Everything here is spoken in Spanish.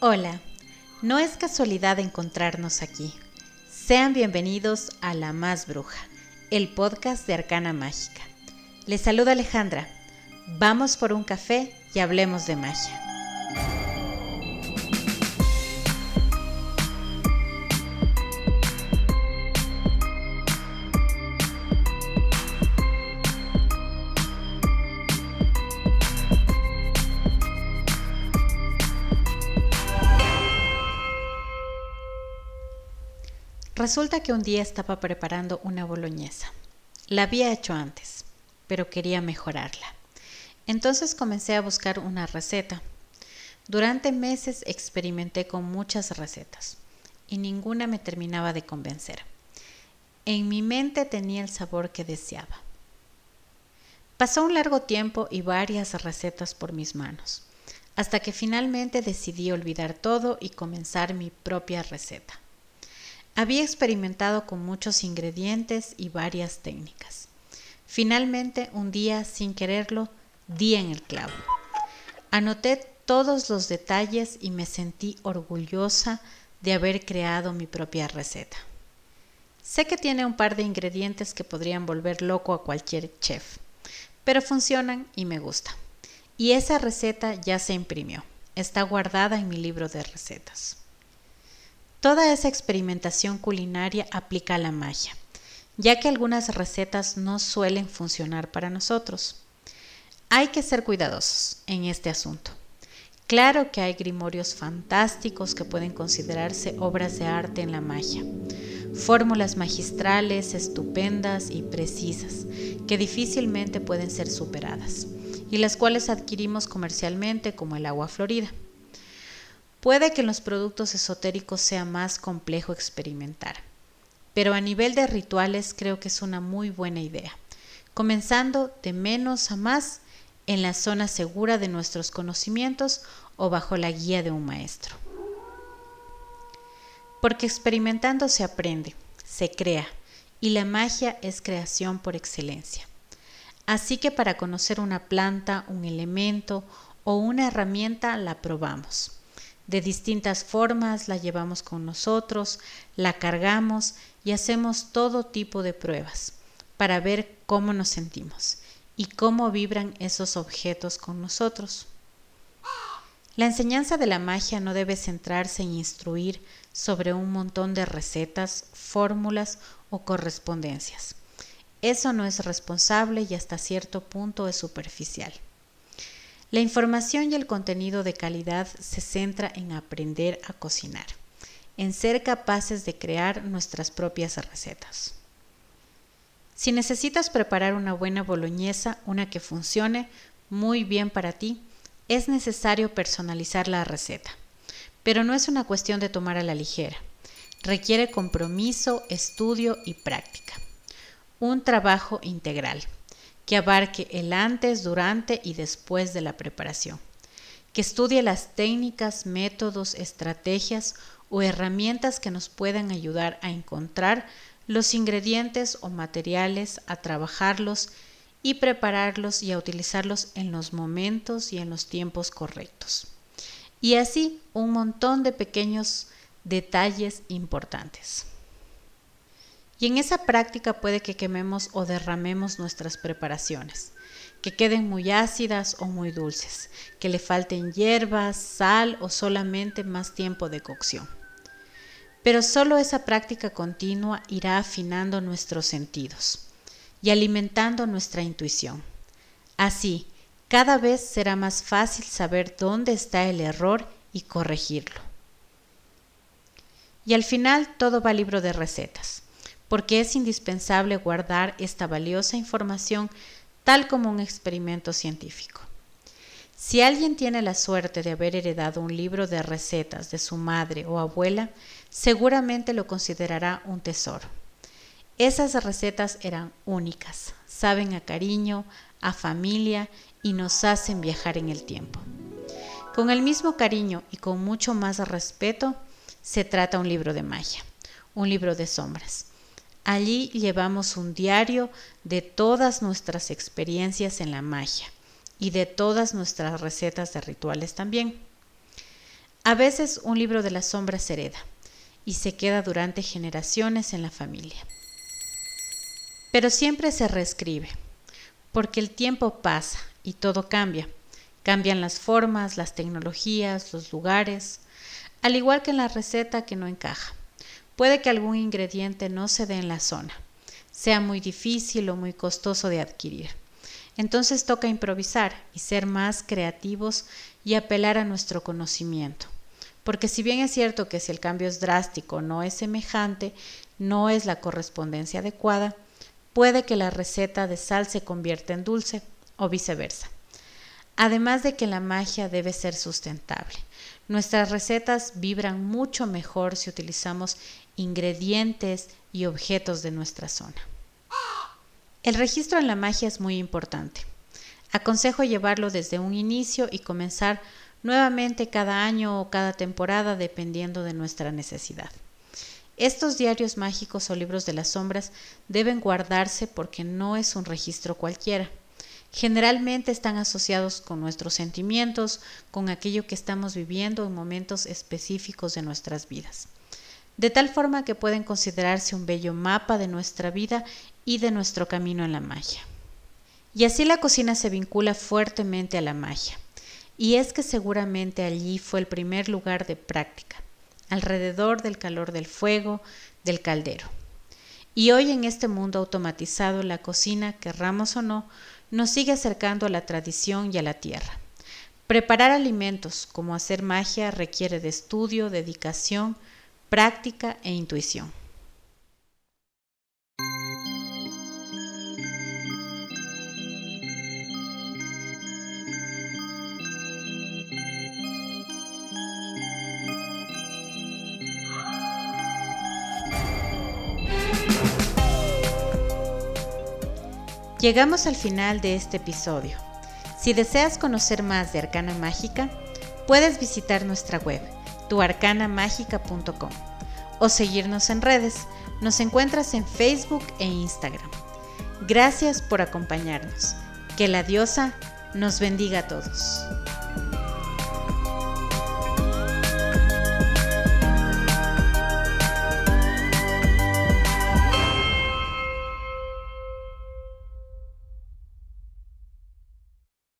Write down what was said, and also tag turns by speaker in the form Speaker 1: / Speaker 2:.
Speaker 1: Hola, no es casualidad encontrarnos aquí. Sean bienvenidos a La Más Bruja, el podcast de Arcana Mágica. Les saluda Alejandra. Vamos por un café y hablemos de magia. Resulta que un día estaba preparando una boloñesa. La había hecho antes, pero quería mejorarla. Entonces comencé a buscar una receta. Durante meses experimenté con muchas recetas y ninguna me terminaba de convencer. En mi mente tenía el sabor que deseaba. Pasó un largo tiempo y varias recetas por mis manos, hasta que finalmente decidí olvidar todo y comenzar mi propia receta. Había experimentado con muchos ingredientes y varias técnicas. Finalmente, un día, sin quererlo, di en el clavo. Anoté todos los detalles y me sentí orgullosa de haber creado mi propia receta. Sé que tiene un par de ingredientes que podrían volver loco a cualquier chef, pero funcionan y me gusta. Y esa receta ya se imprimió. Está guardada en mi libro de recetas. Toda esa experimentación culinaria aplica la magia, ya que algunas recetas no suelen funcionar para nosotros. Hay que ser cuidadosos en este asunto. Claro que hay grimorios fantásticos que pueden considerarse obras de arte en la magia, fórmulas magistrales estupendas y precisas que difícilmente pueden ser superadas y las cuales adquirimos comercialmente como el agua florida. Puede que en los productos esotéricos sea más complejo experimentar, pero a nivel de rituales creo que es una muy buena idea, comenzando de menos a más en la zona segura de nuestros conocimientos o bajo la guía de un maestro. Porque experimentando se aprende, se crea, y la magia es creación por excelencia. Así que para conocer una planta, un elemento o una herramienta la probamos de distintas formas, la llevamos con nosotros, la cargamos y hacemos todo tipo de pruebas para ver cómo nos sentimos y cómo vibran esos objetos con nosotros. La enseñanza de la magia no debe centrarse en instruir sobre un montón de recetas, fórmulas o correspondencias. Eso no es responsable y hasta cierto punto es superficial. La información y el contenido de calidad se centra en aprender a cocinar, en ser capaces de crear nuestras propias recetas. Si necesitas preparar una buena boloñesa, una que funcione muy bien para ti, es necesario personalizar la receta. Pero no es una cuestión de tomar a la ligera. Requiere compromiso, estudio y práctica. Un trabajo integral que abarque el antes, durante y después de la preparación, que estudie las técnicas, métodos, estrategias o herramientas que nos puedan ayudar a encontrar los ingredientes o materiales, a trabajarlos y prepararlos y a utilizarlos en los momentos y en los tiempos correctos. Y así un montón de pequeños detalles importantes. Y en esa práctica puede que quememos o derramemos nuestras preparaciones, que queden muy ácidas o muy dulces, que le falten hierbas, sal o solamente más tiempo de cocción. Pero solo esa práctica continua irá afinando nuestros sentidos y alimentando nuestra intuición. Así, cada vez será más fácil saber dónde está el error y corregirlo. Y al final todo va libro de recetas porque es indispensable guardar esta valiosa información tal como un experimento científico. Si alguien tiene la suerte de haber heredado un libro de recetas de su madre o abuela, seguramente lo considerará un tesoro. Esas recetas eran únicas, saben a cariño, a familia y nos hacen viajar en el tiempo. Con el mismo cariño y con mucho más respeto, se trata un libro de magia, un libro de sombras Allí llevamos un diario de todas nuestras experiencias en la magia y de todas nuestras recetas de rituales también. A veces un libro de las sombras se hereda y se queda durante generaciones en la familia. Pero siempre se reescribe, porque el tiempo pasa y todo cambia. Cambian las formas, las tecnologías, los lugares, al igual que en la receta que no encaja. Puede que algún ingrediente no se dé en la zona, sea muy difícil o muy costoso de adquirir. Entonces toca improvisar y ser más creativos y apelar a nuestro conocimiento. Porque si bien es cierto que si el cambio es drástico, no es semejante, no es la correspondencia adecuada, puede que la receta de sal se convierta en dulce o viceversa. Además de que la magia debe ser sustentable. Nuestras recetas vibran mucho mejor si utilizamos ingredientes y objetos de nuestra zona. El registro en la magia es muy importante. Aconsejo llevarlo desde un inicio y comenzar nuevamente cada año o cada temporada dependiendo de nuestra necesidad. Estos diarios mágicos o libros de las sombras deben guardarse porque no es un registro cualquiera generalmente están asociados con nuestros sentimientos, con aquello que estamos viviendo en momentos específicos de nuestras vidas. De tal forma que pueden considerarse un bello mapa de nuestra vida y de nuestro camino en la magia. Y así la cocina se vincula fuertemente a la magia. Y es que seguramente allí fue el primer lugar de práctica, alrededor del calor del fuego, del caldero. Y hoy en este mundo automatizado la cocina, querramos o no, nos sigue acercando a la tradición y a la tierra. Preparar alimentos como hacer magia requiere de estudio, dedicación, práctica e intuición. Llegamos al final de este episodio. Si deseas conocer más de Arcana Mágica, puedes visitar nuestra web, tuarcanamágica.com o seguirnos en redes. Nos encuentras en Facebook e Instagram. Gracias por acompañarnos. Que la diosa nos bendiga a todos.